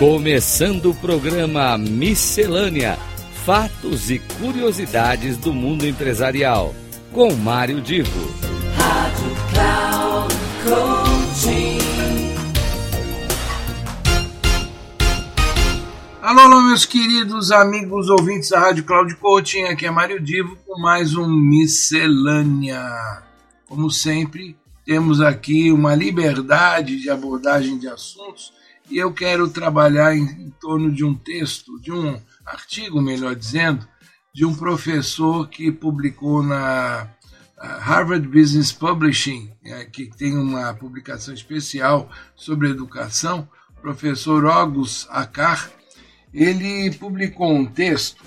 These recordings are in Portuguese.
Começando o programa Miscelânea: Fatos e Curiosidades do Mundo Empresarial, com Mário Divo. Rádio Cloud Coaching. Alô, alô, meus queridos amigos ouvintes da Rádio Cloud Coaching, aqui é Mário Divo com mais um Miscelânea. Como sempre, temos aqui uma liberdade de abordagem de assuntos e eu quero trabalhar em, em torno de um texto, de um artigo, melhor dizendo, de um professor que publicou na Harvard Business Publishing, é, que tem uma publicação especial sobre educação, professor August Akar, ele publicou um texto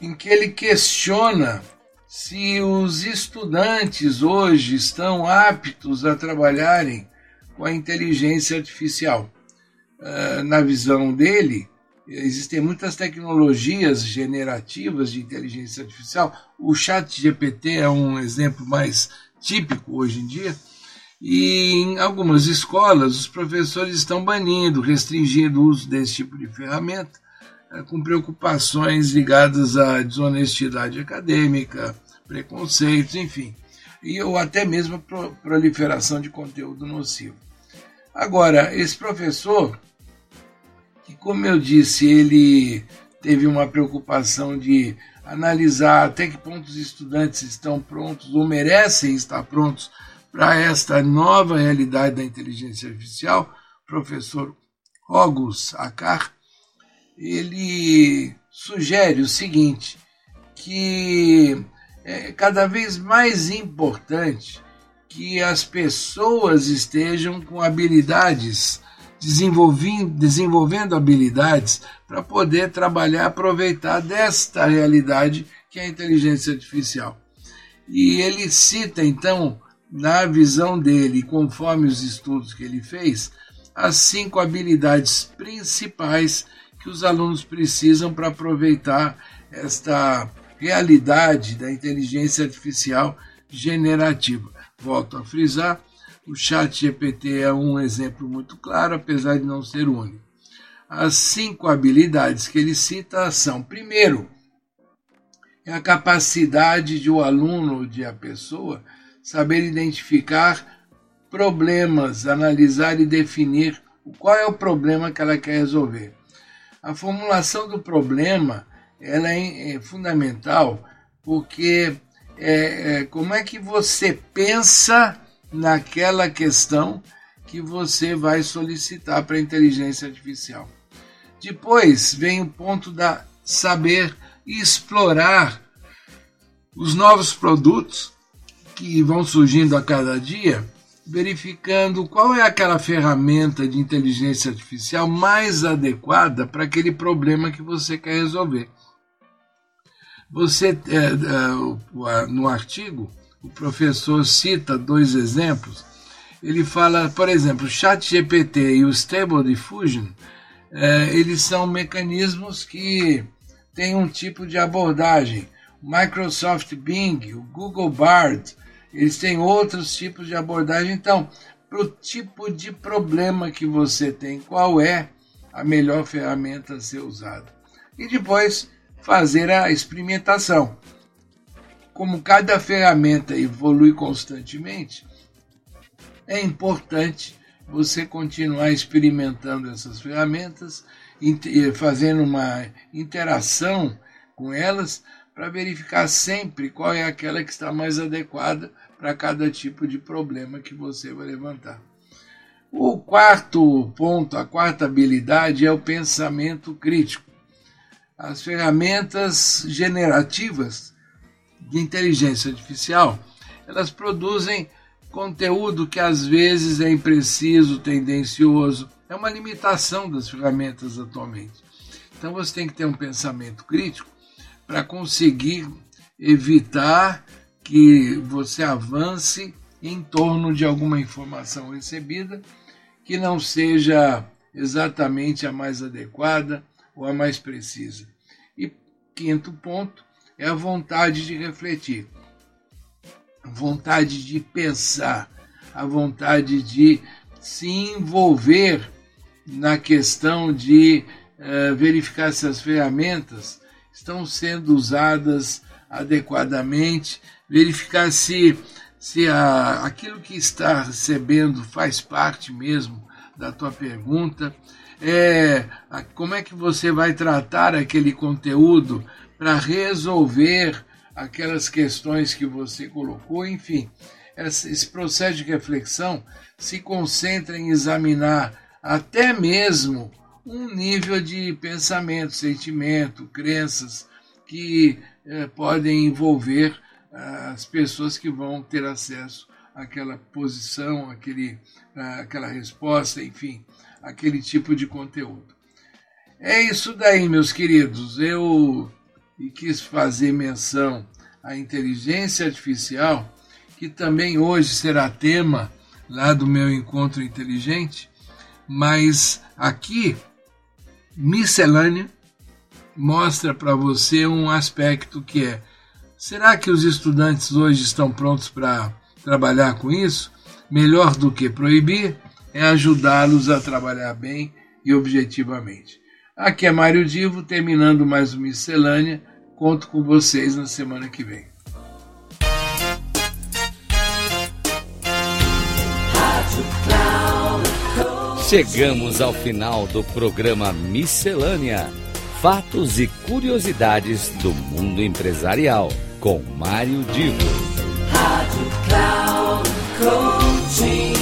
em que ele questiona se os estudantes hoje estão aptos a trabalharem com a inteligência artificial. Ah, na visão dele, existem muitas tecnologias generativas de inteligência artificial. O chat GPT é um exemplo mais típico hoje em dia. E em algumas escolas, os professores estão banindo, restringindo o uso desse tipo de ferramenta, eh, com preocupações ligadas à desonestidade acadêmica, preconceitos, enfim, e ou até mesmo proliferação de conteúdo nocivo. Agora, esse professor que, como eu disse, ele teve uma preocupação de analisar até que ponto os estudantes estão prontos ou merecem estar prontos para esta nova realidade da inteligência artificial, professor August Akar, ele sugere o seguinte, que é cada vez mais importante que as pessoas estejam com habilidades desenvolvendo habilidades para poder trabalhar, aproveitar desta realidade que é a inteligência artificial. E ele cita, então, na visão dele, conforme os estudos que ele fez, as cinco habilidades principais que os alunos precisam para aproveitar esta realidade da inteligência artificial generativa. Volto a frisar, o chat GPT é um exemplo muito claro, apesar de não ser único. As cinco habilidades que ele cita são, primeiro, é a capacidade de o aluno, de a pessoa, saber identificar problemas, analisar e definir qual é o problema que ela quer resolver. A formulação do problema ela é, é fundamental porque é, é, como é que você pensa naquela questão que você vai solicitar para a inteligência artificial. Depois vem o ponto da saber explorar os novos produtos que vão surgindo a cada dia, verificando qual é aquela ferramenta de inteligência artificial mais adequada para aquele problema que você quer resolver. Você, é, é, no artigo, o professor cita dois exemplos. Ele fala, por exemplo, o Chat GPT e o Stable Diffusion, é, eles são mecanismos que têm um tipo de abordagem. Microsoft Bing, o Google Bard, eles têm outros tipos de abordagem. Então, para o tipo de problema que você tem, qual é a melhor ferramenta a ser usada? E depois fazer a experimentação como cada ferramenta evolui constantemente, é importante você continuar experimentando essas ferramentas, fazendo uma interação com elas para verificar sempre qual é aquela que está mais adequada para cada tipo de problema que você vai levantar. O quarto ponto, a quarta habilidade é o pensamento crítico. As ferramentas generativas de inteligência artificial, elas produzem conteúdo que às vezes é impreciso, tendencioso. É uma limitação das ferramentas atualmente. Então você tem que ter um pensamento crítico para conseguir evitar que você avance em torno de alguma informação recebida que não seja exatamente a mais adequada ou a mais precisa. E quinto ponto, é a vontade de refletir, a vontade de pensar, a vontade de se envolver na questão de uh, verificar se as ferramentas estão sendo usadas adequadamente, verificar se, se a, aquilo que está recebendo faz parte mesmo da tua pergunta, é, como é que você vai tratar aquele conteúdo para resolver aquelas questões que você colocou, enfim. Esse processo de reflexão se concentra em examinar até mesmo um nível de pensamento, sentimento, crenças que eh, podem envolver ah, as pessoas que vão ter acesso àquela posição, àquele, ah, àquela resposta, enfim, aquele tipo de conteúdo. É isso daí, meus queridos. Eu quis fazer menção à inteligência artificial, que também hoje será tema lá do meu encontro inteligente, mas aqui miscelânea mostra para você um aspecto que é: será que os estudantes hoje estão prontos para trabalhar com isso? Melhor do que proibir é ajudá-los a trabalhar bem e objetivamente. Aqui é Mário Divo, terminando mais uma miscelânea. Conto com vocês na semana que vem. Chegamos ao final do programa Miscelânea: Fatos e Curiosidades do Mundo Empresarial, com Mário Divo. Rádio Cloud Coaching.